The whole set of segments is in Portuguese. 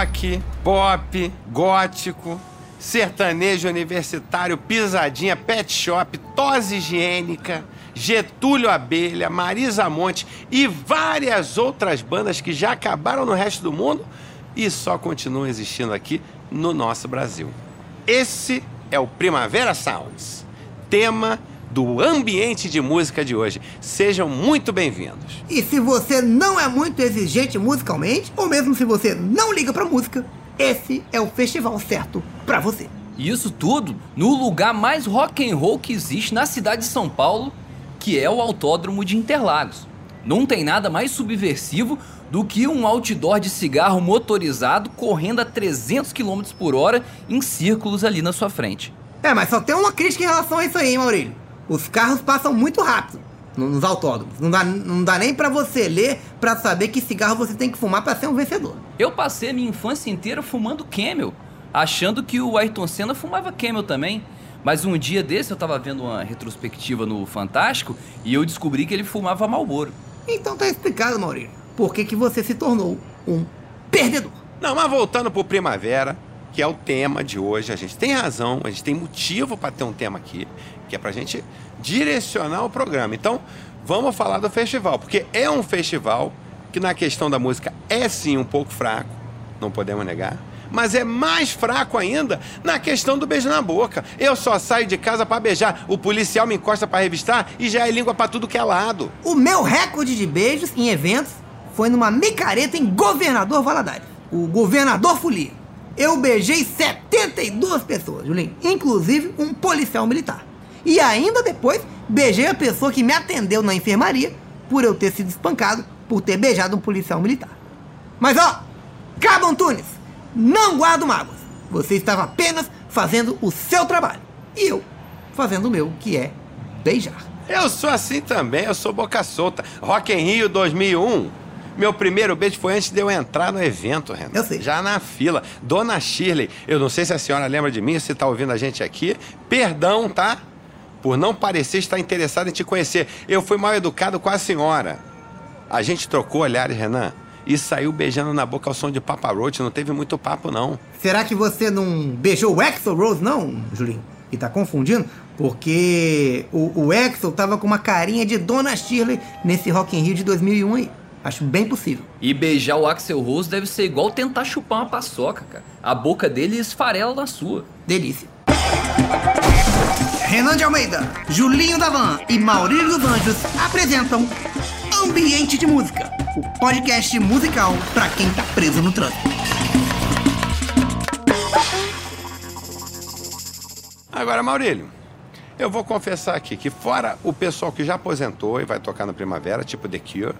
rock, pop, gótico, sertanejo universitário, pisadinha, pet shop, tosse higiênica, Getúlio Abelha, Marisa Monte e várias outras bandas que já acabaram no resto do mundo e só continuam existindo aqui no nosso Brasil. Esse é o Primavera Sounds, tema do ambiente de música de hoje. Sejam muito bem-vindos. E se você não é muito exigente musicalmente, ou mesmo se você não liga pra música, esse é o festival certo pra você. E isso tudo no lugar mais rock and roll que existe na cidade de São Paulo, que é o Autódromo de Interlagos. Não tem nada mais subversivo do que um outdoor de cigarro motorizado correndo a 300 km por hora em círculos ali na sua frente. É, mas só tem uma crítica em relação a isso aí, hein, Maurílio? Os carros passam muito rápido nos autódromos. Não dá, não dá nem para você ler para saber que cigarro você tem que fumar para ser um vencedor. Eu passei a minha infância inteira fumando Camel, achando que o Ayrton Senna fumava Camel também. Mas um dia desse eu tava vendo uma retrospectiva no Fantástico e eu descobri que ele fumava Marlboro. Então tá explicado, Maurílio, por que, que você se tornou um perdedor. Não, mas voltando pro Primavera, que é o tema de hoje, a gente tem razão, a gente tem motivo para ter um tema aqui, que é pra gente direcionar o programa. Então, vamos falar do festival, porque é um festival que na questão da música é sim um pouco fraco, não podemos negar. Mas é mais fraco ainda na questão do beijo na boca. Eu só saio de casa para beijar, o policial me encosta para revistar e já é língua para tudo que é lado. O meu recorde de beijos em eventos foi numa micareta em Governador Valadares. O Governador Folia. Eu beijei 72 pessoas, Julinho, inclusive um policial militar. E ainda depois, beijei a pessoa que me atendeu na enfermaria por eu ter sido espancado por ter beijado um policial militar. Mas ó, Cabo Antunes, não guardo mágoas. Você estava apenas fazendo o seu trabalho. E eu fazendo o meu, que é beijar. Eu sou assim também, eu sou boca solta. Rock em Rio 2001. Meu primeiro beijo foi antes de eu entrar no evento, Renan. Eu sei. Já na fila. Dona Shirley, eu não sei se a senhora lembra de mim, se está ouvindo a gente aqui. Perdão, tá? Por não parecer estar interessado em te conhecer. Eu fui mal educado com a senhora. A gente trocou olhares, Renan, e saiu beijando na boca ao som de Papa Roach. Não teve muito papo, não. Será que você não beijou o Axel Rose, não, Julinho? E tá confundindo? Porque o, o Axel tava com uma carinha de Dona Shirley nesse Rock in Rio de 2001 aí. Acho bem possível. E beijar o Axel Rose deve ser igual tentar chupar uma paçoca, cara. A boca dele esfarela na sua. Delícia. Renan de Almeida, Julinho Davan e Maurílio dos Anjos apresentam Ambiente de Música, o podcast musical para quem tá preso no trânsito. Agora, Maurílio, eu vou confessar aqui que fora o pessoal que já aposentou e vai tocar na primavera, tipo The Cure,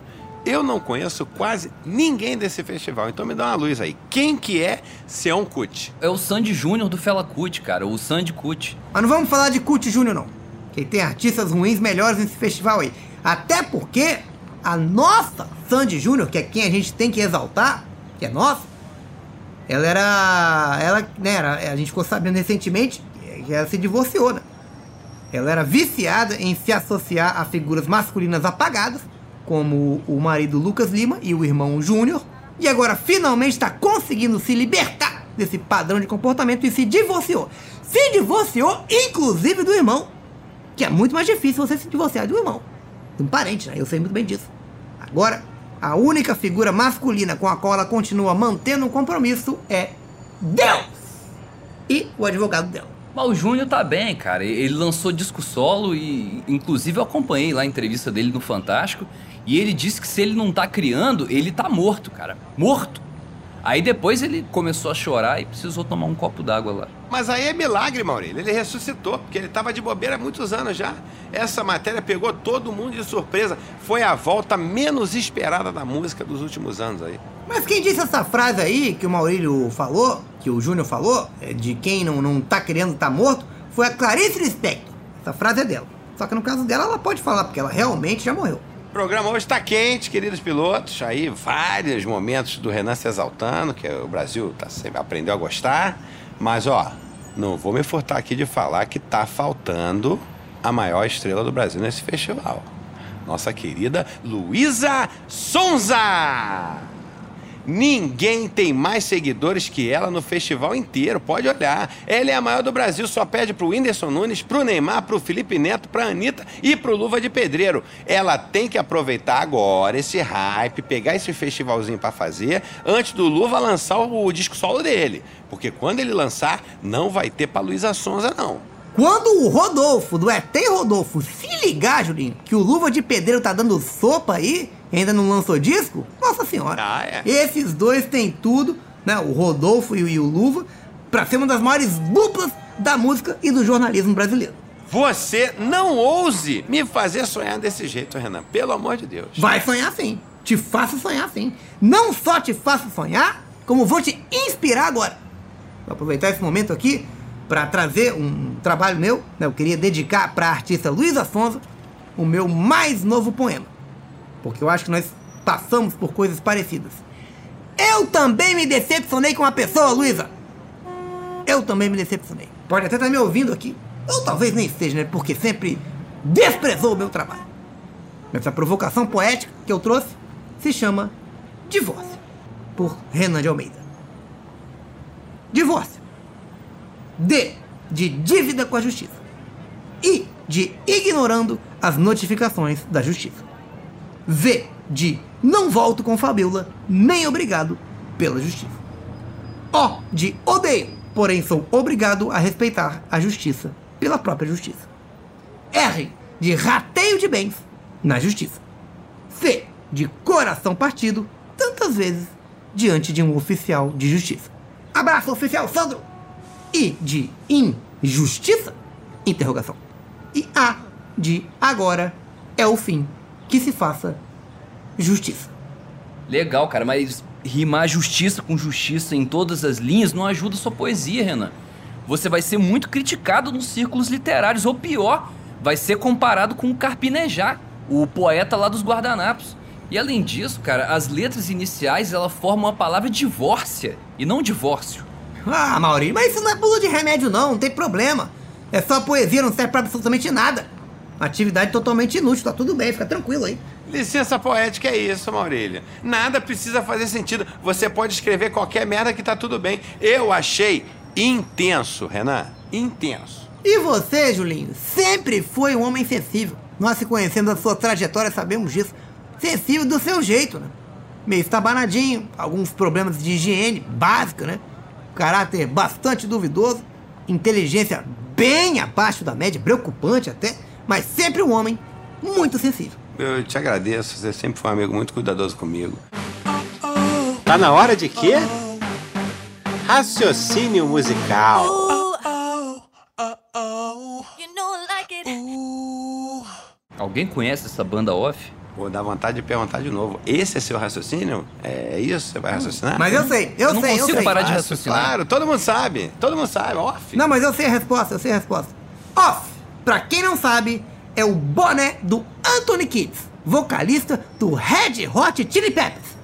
eu não conheço quase ninguém desse festival. Então me dá uma luz aí. Quem que é Seon Kut? É o Sandy Júnior do Fela Kuti, cara. O Sandy Kuti. Mas não vamos falar de Cut Júnior, não. Que tem artistas ruins melhores nesse festival aí. Até porque a nossa Sandy Júnior, que é quem a gente tem que exaltar, que é nossa, ela era. Ela, né, era, a gente ficou sabendo recentemente que ela se divorciou, né? Ela era viciada em se associar a figuras masculinas apagadas, como o marido Lucas Lima e o irmão Júnior, e agora finalmente está conseguindo se libertar desse padrão de comportamento e se divorciou. Se divorciou, inclusive do irmão, que é muito mais difícil você se divorciar do irmão, de um parente, né? Eu sei muito bem disso. Agora, a única figura masculina com a qual ela continua mantendo um compromisso é Deus e o advogado dela. Mas o Júnior tá bem, cara. Ele lançou disco solo e, inclusive, eu acompanhei lá a entrevista dele no Fantástico. E ele disse que se ele não tá criando, ele tá morto, cara. Morto. Aí depois ele começou a chorar e precisou tomar um copo d'água lá. Mas aí é milagre, Maurílio. Ele ressuscitou, porque ele estava de bobeira há muitos anos já. Essa matéria pegou todo mundo de surpresa. Foi a volta menos esperada da música dos últimos anos aí. Mas quem disse essa frase aí que o Maurílio falou, que o Júnior falou, é, de quem não, não tá querendo tá morto, foi a Clarice Lispector. Essa frase é dela. Só que no caso dela, ela pode falar, porque ela realmente já morreu. O programa hoje está quente, queridos pilotos. Aí vários momentos do Renan se exaltando, que o Brasil tá aprendeu a gostar. Mas ó, não vou me furtar aqui de falar que tá faltando a maior estrela do Brasil nesse festival. Nossa querida Luísa Sonza! Ninguém tem mais seguidores que ela no festival inteiro, pode olhar. Ela é a maior do Brasil, só pede pro Whindersson Nunes, pro Neymar, pro Felipe Neto, pra Anitta e pro Luva de Pedreiro. Ela tem que aproveitar agora esse hype, pegar esse festivalzinho para fazer, antes do Luva lançar o disco solo dele. Porque quando ele lançar, não vai ter pra Luísa Sonza, não. Quando o Rodolfo, do ET Rodolfo, se ligar, Julinho, que o Luva de Pedreiro tá dando sopa aí, ainda não lançou disco, nossa senhora. Ah, é. Esses dois têm tudo, né? O Rodolfo e o, Luva, pra ser uma das maiores duplas da música e do jornalismo brasileiro. Você não ouse me fazer sonhar desse jeito, Renan. Pelo amor de Deus. Vai sonhar sim. Te faço sonhar sim. Não só te faço sonhar, como vou te inspirar agora. Vou aproveitar esse momento aqui para trazer um trabalho meu, né? Eu queria dedicar para a artista Luísa Sonza o meu mais novo poema. Porque eu acho que nós passamos por coisas parecidas. Eu também me decepcionei com uma pessoa, Luísa. Eu também me decepcionei. Pode até estar me ouvindo aqui. Ou talvez nem seja, né? Porque sempre desprezou o meu trabalho. Essa provocação poética que eu trouxe se chama Divórcio, por Renan de Almeida. Divórcio. D de dívida com a justiça. I de ignorando as notificações da justiça. V de não volto com Fabiola, nem obrigado pela justiça. O de odeio, porém sou obrigado a respeitar a justiça pela própria justiça. R de rateio de bens na justiça. C de coração partido, tantas vezes diante de um oficial de justiça. Abraço, oficial Sandro! I de injustiça? Interrogação. E A de agora é o fim que se faça justiça. Legal, cara, mas rimar justiça com justiça em todas as linhas não ajuda sua poesia, Renan. Você vai ser muito criticado nos círculos literários, ou pior, vai ser comparado com o Carpinejar, o poeta lá dos guardanapos. E além disso, cara, as letras iniciais ela formam a palavra divórcia e não divórcio. Ah, Maurício, mas isso não é bula de remédio não, não tem problema. É só poesia, não serve pra absolutamente nada. Atividade totalmente inútil, tá tudo bem, fica tranquilo aí. Licença poética é isso, Maurília. Nada precisa fazer sentido. Você pode escrever qualquer merda que tá tudo bem. Eu achei intenso, Renan. Intenso. E você, Julinho, sempre foi um homem sensível. Nós se conhecendo a sua trajetória sabemos disso. Sensível do seu jeito, né? Meio estabanadinho, alguns problemas de higiene básica, né? Caráter bastante duvidoso, inteligência bem abaixo da média, preocupante até, mas sempre um homem muito sensível. Eu te agradeço, você sempre foi um amigo muito cuidadoso comigo. Tá na hora de quê? Raciocínio musical. You know I like it. Alguém conhece essa banda off? Vou dar vontade de perguntar de novo. Esse é seu raciocínio? É isso? Você vai raciocinar? Mas eu sei, eu, Eu não sei, eu consigo sei. parar de raciocinar. Claro, todo mundo sabe. Todo mundo sabe, off. Não, mas eu sei a resposta, eu sei a resposta. Off, pra quem não sabe, é o boné do Anthony Kids, vocalista do Red Hot Chili Peppers.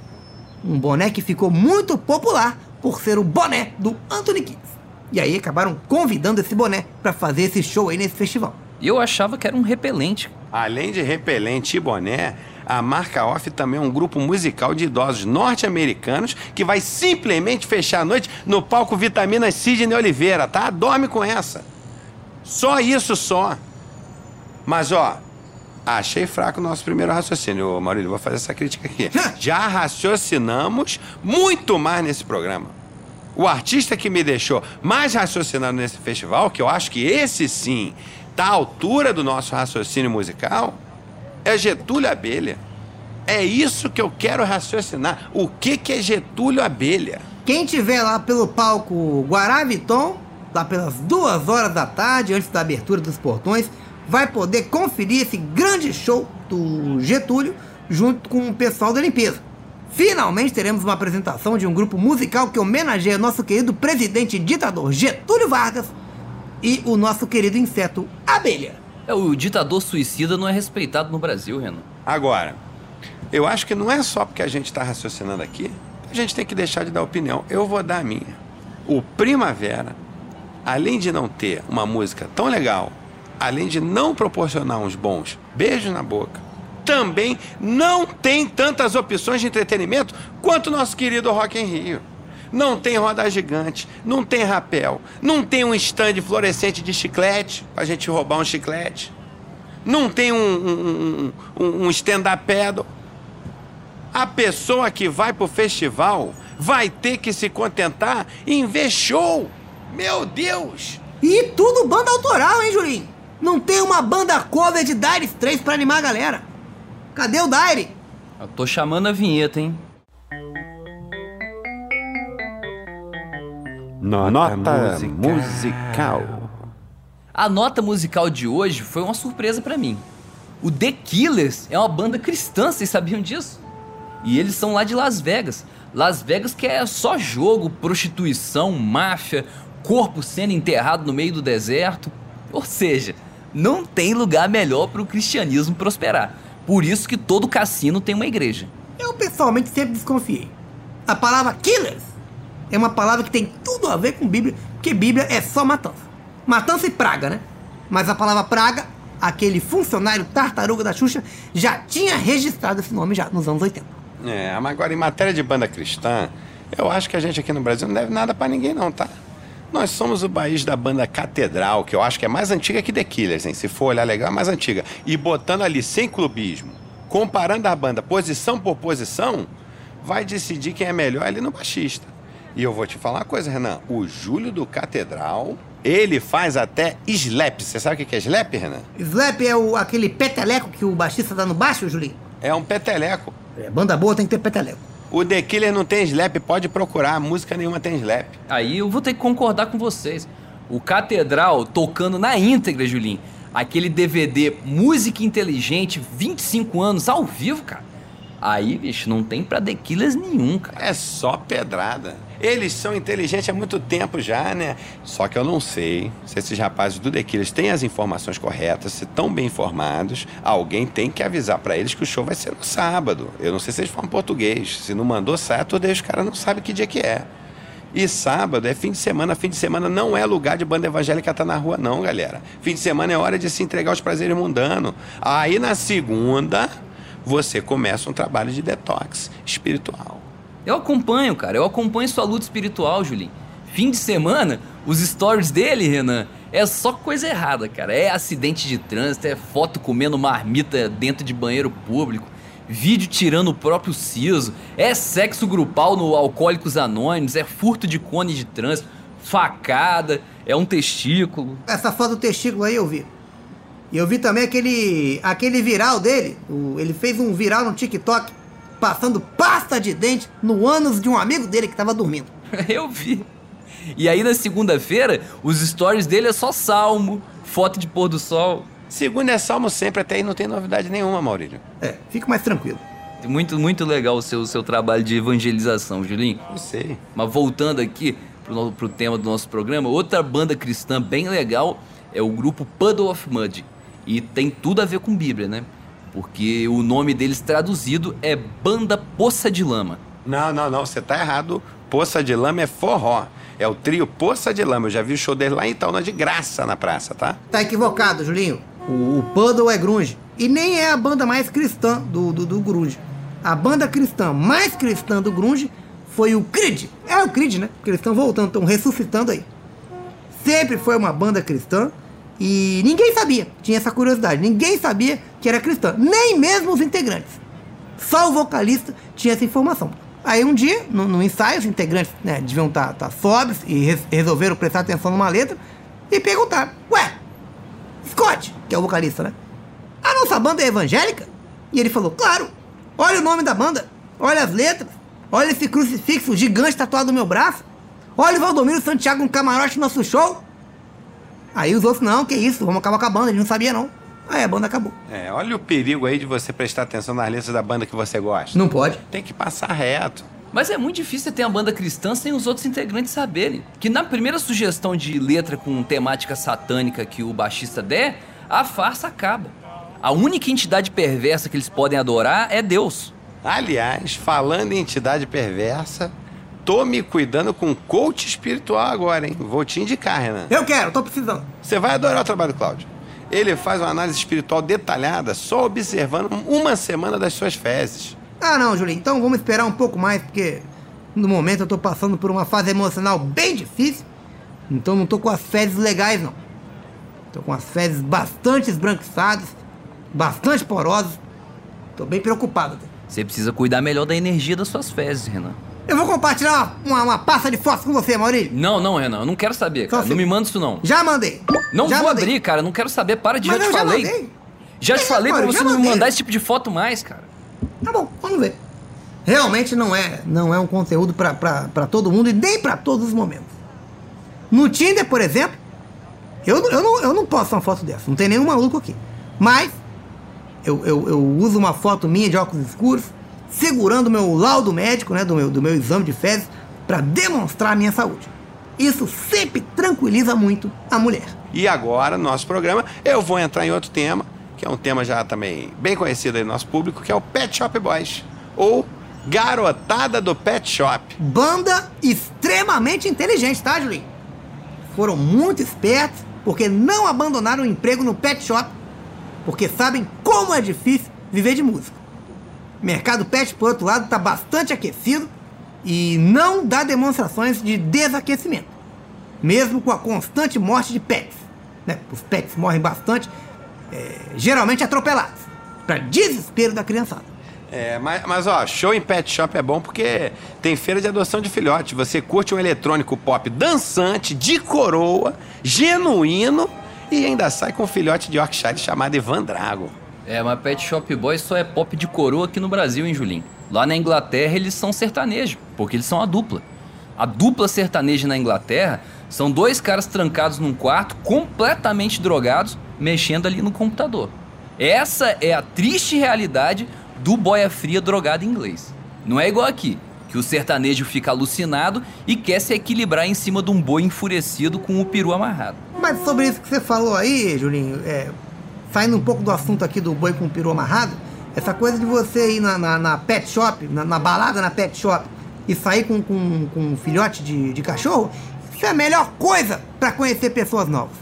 Um boné que ficou muito popular por ser o boné do Anthony Kids. E aí acabaram convidando esse boné pra fazer esse show aí nesse festival. E eu achava que era um repelente. Além de repelente e boné, a marca Off também é um grupo musical de idosos norte-americanos que vai simplesmente fechar a noite no palco Vitamina Sidney Oliveira, tá? Dorme com essa. Só isso só. Mas ó, achei fraco o nosso primeiro raciocínio, Ô, Maurílio. Vou fazer essa crítica aqui. Já raciocinamos muito mais nesse programa. O artista que me deixou mais raciocinando nesse festival, que eu acho que esse sim tá à altura do nosso raciocínio musical, é Getúlio Abelha. É isso que eu quero raciocinar. O que, que é Getúlio Abelha? Quem tiver lá pelo palco Guaraviton, lá pelas duas horas da tarde, antes da abertura dos portões, vai poder conferir esse grande show do Getúlio junto com o pessoal da limpeza. Finalmente teremos uma apresentação de um grupo musical que homenageia nosso querido presidente e ditador Getúlio Vargas e o nosso querido inseto Abelha. É, o ditador suicida não é respeitado no Brasil, Renan. Agora, eu acho que não é só porque a gente está raciocinando aqui, a gente tem que deixar de dar opinião. Eu vou dar a minha. O Primavera, além de não ter uma música tão legal, além de não proporcionar uns bons beijos na boca, também não tem tantas opções de entretenimento quanto nosso querido Rock in Rio. Não tem roda gigante, não tem rapel, não tem um stand fluorescente de chiclete pra gente roubar um chiclete, não tem um, um, um, um stand-up paddle. A pessoa que vai pro festival vai ter que se contentar em ver show. Meu Deus! E tudo banda autoral, hein, Julinho? Não tem uma banda cover de Dire 3 pra animar a galera. Cadê o Dire? Eu tô chamando a vinheta, hein? Nota, musical. A nota musical de hoje foi uma surpresa pra mim. O The Killers é uma banda cristã, vocês sabiam disso? E eles são lá de Las Vegas. Las Vegas que é só jogo, prostituição, máfia, corpo sendo enterrado no meio do deserto. Ou seja, não tem lugar melhor para o cristianismo prosperar. Por isso que todo cassino tem uma igreja. Eu pessoalmente sempre desconfiei. A palavra killers é uma palavra que tem tudo a ver com Bíblia, porque Bíblia é só matança. Matança e praga, né? Mas a palavra praga, aquele funcionário tartaruga da Xuxa, já tinha registrado esse nome já nos anos 80. É, mas agora em matéria de banda cristã, eu acho que a gente aqui no Brasil não deve nada pra ninguém não, tá? Nós somos o país da banda Catedral, que eu acho que é mais antiga que The Killers, hein? Se for olhar legal, é mais antiga. E botando ali sem clubismo, comparando a banda posição por posição, vai decidir quem é melhor ali no baixista. E eu vou te falar uma coisa, Renan. O Júlio do Catedral, ele faz até slap. Você sabe o que é slap, Renan? Slap é o, aquele peteleco que o baixista dá no baixo, Julinho? É um peteleco. É, banda boa tem que ter peteleco. O The Killer não tem slap, pode procurar. Música nenhuma tem slap. Aí eu vou ter que concordar com vocês. O Catedral tocando na íntegra, Julinho. Aquele DVD Música Inteligente, 25 anos ao vivo, cara. Aí, bicho, não tem pra The Killers nenhum, cara. É só pedrada. Eles são inteligentes há muito tempo já, né? Só que eu não sei se esses rapazes do Killers têm as informações corretas, se estão bem informados. Alguém tem que avisar pra eles que o show vai ser no sábado. Eu não sei se eles falam português. Se não mandou Saturday, os caras não sabem que dia que é. E sábado é fim de semana. Fim de semana não é lugar de banda evangélica estar na rua, não, galera. Fim de semana é hora de se entregar aos prazeres mundanos. Aí na segunda, você começa um trabalho de detox espiritual. Eu acompanho, cara. Eu acompanho sua luta espiritual, Julinho. Fim de semana, os stories dele, Renan, é só coisa errada, cara. É acidente de trânsito, é foto comendo marmita dentro de banheiro público, vídeo tirando o próprio siso, é sexo grupal no Alcoólicos Anônimos, é furto de cone de trânsito, facada, é um testículo. Essa foto do testículo aí eu vi. E eu vi também aquele, aquele viral dele. O- ele fez um viral no TikTok passando pasta de dente no ânus de um amigo dele que tava dormindo. Eu vi. E aí na segunda-feira, os stories dele é só salmo, foto de pôr do sol. Segunda é salmo sempre, até aí não tem novidade nenhuma, Maurílio. É, fica mais tranquilo. Muito, muito legal o seu, seu trabalho de evangelização, Julinho. Não sei. Mas voltando aqui pro, no- pro tema do nosso programa, outra banda cristã bem legal é o grupo Puddle of Mud. E tem tudo a ver com Bíblia, né? Porque o nome deles traduzido é Banda Poça de Lama. Não, não, não, você tá errado. Poça de Lama é forró. É o trio Poça de Lama. Eu já vi o show dele lá em Itaúna de graça na praça, tá? Tá equivocado, Julinho. O, o Puddle é grunge. E nem é a banda mais cristã do, do, do grunge. A banda cristã mais cristã do grunge foi o Creed. É o Creed, né? Porque eles estão voltando, estão ressuscitando aí. Sempre foi uma banda cristã e ninguém sabia. Tinha essa curiosidade. Ninguém sabia que era cristã. Nem mesmo os integrantes. Só o vocalista tinha essa informação. Aí um dia, no, no ensaio, os integrantes né, deviam estar tá, sóbrios e res- resolveram prestar atenção numa letra e perguntaram: Ué, Scott, que é o vocalista, né? A nossa banda é evangélica? E ele falou: Claro, olha o nome da banda, olha as letras, olha esse crucifixo gigante tatuado no meu braço, olha o Valdomiro Santiago no camarote no nosso show. Aí os outros: Não, que isso, vamos acabar com a banda, ele não sabia não. Aí a banda acabou. É, olha o perigo aí de você prestar atenção nas letras da banda que você gosta. Não pode. Tem que passar reto. Mas é muito difícil ter uma banda cristã sem os outros integrantes saberem. Que na primeira sugestão de letra com temática satânica que o baixista der, a farsa acaba. A única entidade perversa que eles podem adorar é Deus. Aliás, falando em entidade perversa, tô me cuidando com coach espiritual agora, hein? Vou te indicar, Renan. Eu quero, tô precisando. Você vai adorar o trabalho do Cláudio. Ele faz uma análise espiritual detalhada só observando uma semana das suas fezes. Ah, não, Julinho, então vamos esperar um pouco mais, porque no momento eu tô passando por uma fase emocional bem difícil, então não tô com as fezes legais, não. Tô com as fezes bastante esbranquiçadas, bastante porosas. Tô bem preocupado. Você precisa cuidar melhor da energia das suas fezes, Renan. Eu vou compartilhar uma, uma, pasta de fotos com você, Maurílio. Não, não, Renan, eu não quero saber, cara. Não me manda isso, não. Já mandei. Não já vou mandei. abrir, cara. Não quero saber. Para de Mas já te já falei. mandei. Já te É, falei pra Mário, você não me mandar esse tipo de foto mais, cara. Tá bom, vamos ver. Realmente não é, não é um conteúdo pra- pra pra todo mundo e nem pra todos os momentos. No Tinder, por exemplo, eu, não- eu, não, eu não posto uma foto dessa, não tem nenhum maluco aqui. Mas eu, eu, eu uso uma foto minha de óculos escuros, segurando o meu laudo médico, né, do meu, do meu exame de fezes, pra demonstrar a minha saúde. Isso sempre tranquiliza muito a mulher. E agora, no nosso programa, eu vou entrar em outro tema, que é um tema já também bem conhecido aí no nosso público, que é o Pet Shop Boys. Ou Garotada do Pet Shop. Banda extremamente inteligente, tá, Julinho? Foram muito espertos porque não abandonaram o emprego no pet shop, porque sabem como é difícil viver de música. Mercado pet, por outro lado, está bastante aquecido e não dá demonstrações de desaquecimento, mesmo com a constante morte de pets. Né? Os pets morrem bastante, é, geralmente atropelados, para desespero da criançada. É, mas, mas ó, show em pet shop é bom porque tem feira de adoção de filhote. Você curte um eletrônico pop dançante, de coroa, genuíno e ainda sai com um filhote de Yorkshire chamado Ivan Drago. É, mas Pet Shop Boys só é pop de coroa aqui no Brasil, hein, Julinho? Lá na Inglaterra eles são sertanejos, porque eles são a dupla. A dupla sertaneja na Inglaterra são dois caras trancados num quarto, completamente drogados, mexendo ali no computador. Essa é a triste realidade do boia fria drogado inglês. Não é igual aqui, que o sertanejo fica alucinado e quer se equilibrar em cima de um boi enfurecido com o peru amarrado. Mas sobre isso que você falou aí, Julinho, é, saindo um pouco do assunto aqui do boi com peru amarrado, essa coisa de você ir na, na- na pet shop, na, na balada na pet shop, e sair com, com, com um filhote de, de cachorro, isso é a melhor coisa pra conhecer pessoas novas.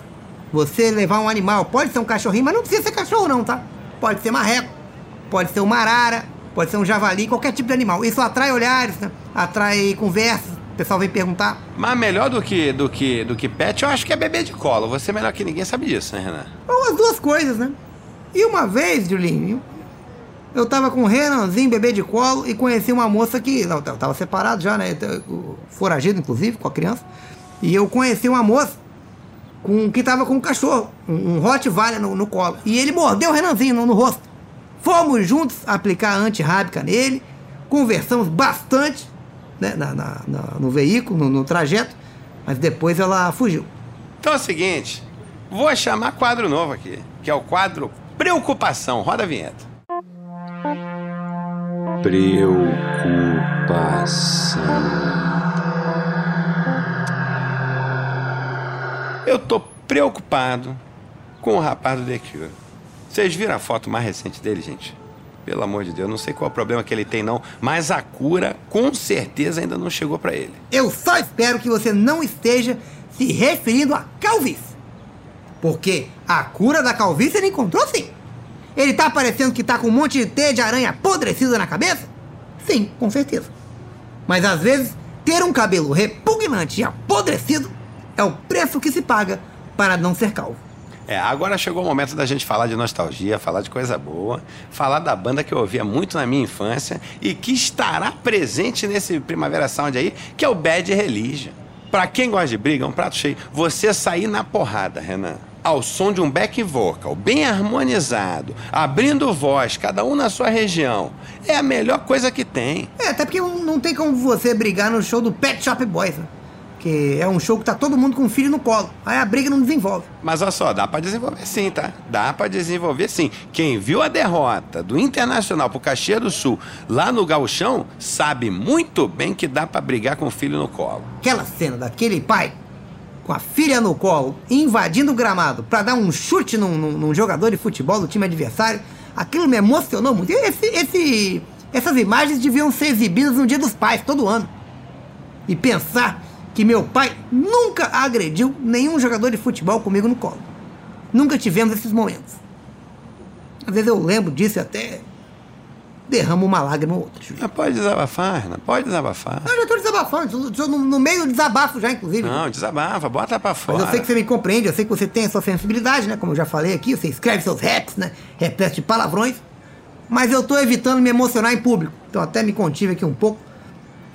Você levar um animal, pode ser um cachorrinho, mas não precisa ser cachorro não, tá? Pode ser marreco, pode ser uma arara, pode ser um javali, qualquer tipo de animal. Isso atrai olhares, né? atrai conversas, o pessoal vem perguntar. Mas melhor do que, do que, do que pet, eu acho que é bebê de colo. Você melhor que ninguém sabe disso, né, Renan? Ou as duas coisas, né? E uma vez, Julinho, eu tava com o Renanzinho, bebê de colo, e conheci uma moça que. Não, eu tava separado já, né? Foragido, inclusive, com a criança. E eu conheci uma moça com, que tava com um cachorro, um, um Rottweiler no, no colo. E ele mordeu o Renanzinho no, no rosto. Fomos juntos aplicar a antirrábica nele, conversamos bastante né, na, na- na- no veículo, no, no trajeto, mas depois ela fugiu. Então é o seguinte, vou chamar quadro novo aqui, que é o quadro Preocupação. Roda a vinheta. Preocupação. Eu tô preocupado com o rapaz do The Cure. Vocês viram a foto mais recente dele, gente? Pelo amor de Deus, não sei qual é o problema que ele tem não, mas a cura com certeza ainda não chegou pra ele. Eu só espero que você não esteja se referindo à calvície. Porque a cura da calvície ele encontrou sim. Ele tá parecendo que tá com um monte de teia de aranha apodrecida na cabeça? Sim, com certeza. Mas às vezes, ter um cabelo repugnante e apodrecido é o preço que se paga para não ser calvo. É, agora chegou o momento da gente falar de nostalgia, falar de coisa boa, falar da banda que eu ouvia muito na minha infância e que estará presente nesse Primavera Sound aí, que é o Bad Religion. Pra quem gosta de briga, é um prato cheio. Você sair na porrada, Renan. Ao som de um back vocal bem harmonizado, abrindo voz, cada um na sua região, é a melhor coisa que tem. É, até porque não tem como você brigar no show do Pet Shop Boys, né? Que é um show que tá todo mundo com o filho no colo. Aí a briga não desenvolve. Mas olha só, dá pra desenvolver sim, tá? Dá pra desenvolver sim. Quem viu a derrota do Internacional pro Caxias do Sul lá no Gauchão sabe muito bem que dá pra brigar com o filho no colo. Aquela cena daquele pai com a filha no colo, invadindo o gramado pra dar um chute num, num- num jogador de futebol do time adversário, aquilo me emocionou muito. Esse- esse- essas imagens deviam ser exibidas no Dia dos Pais, todo ano. E pensar que meu pai nunca agrediu nenhum jogador de futebol comigo no colo. nunca tivemos esses momentos. Às vezes eu lembro disso e até derramo uma lágrima ou outra. Mas pode desabafar, Renan, pode desabafar. Eu já tô desabafando, no, no meio do desabafo já, inclusive. Não, desabafa, bota pra fora. Mas eu sei que você me compreende, eu sei que você tem a sua sensibilidade, né? Como eu já falei aqui, você escreve seus raps, né? Repete de palavrões. Mas eu tô evitando me emocionar em público. Então até me contive aqui um pouco.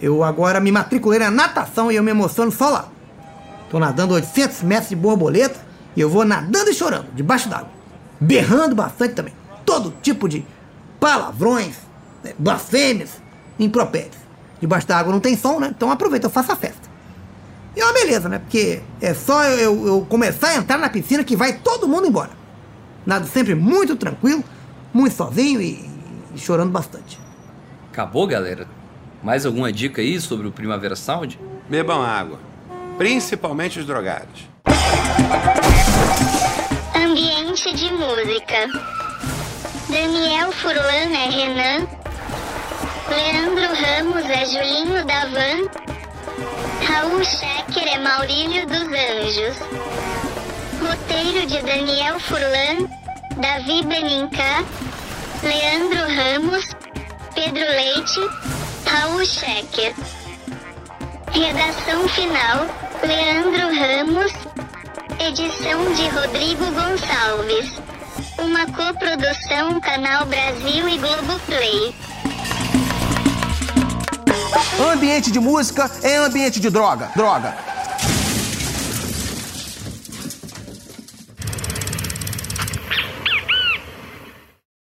Eu agora me matriculei na natação e eu me emociono só lá. Tô nadando 800 metros de borboleta e eu vou nadando e chorando, debaixo d'água. Berrando bastante também. Todo tipo de palavrões, né, blasfêmias, impropérios. Debaixo d'água não tem som, né? Então aproveita, eu faço a festa. E é uma beleza, né? Porque é só eu, eu- começar a entrar na piscina que vai todo mundo embora. Nado sempre muito tranquilo, muito sozinho e, e chorando bastante. Acabou, galera? Mais alguma dica aí sobre o Primavera Sound? Bebam água. Principalmente os drogados. Ambiente de música. Daniel Furlan é Renan. Leandro Ramos é Julinho da Van. Raul Schecker é Maurílio dos Anjos. Roteiro de Daniel Furlan, Davi Benincá, Leandro Ramos, Pedro Leite, Raul Schecker. Redação final, Leandro Ramos, Edição de Rodrigo Gonçalves. Uma coprodução Canal Brasil e Globoplay. Ambiente de música é ambiente de droga. Droga.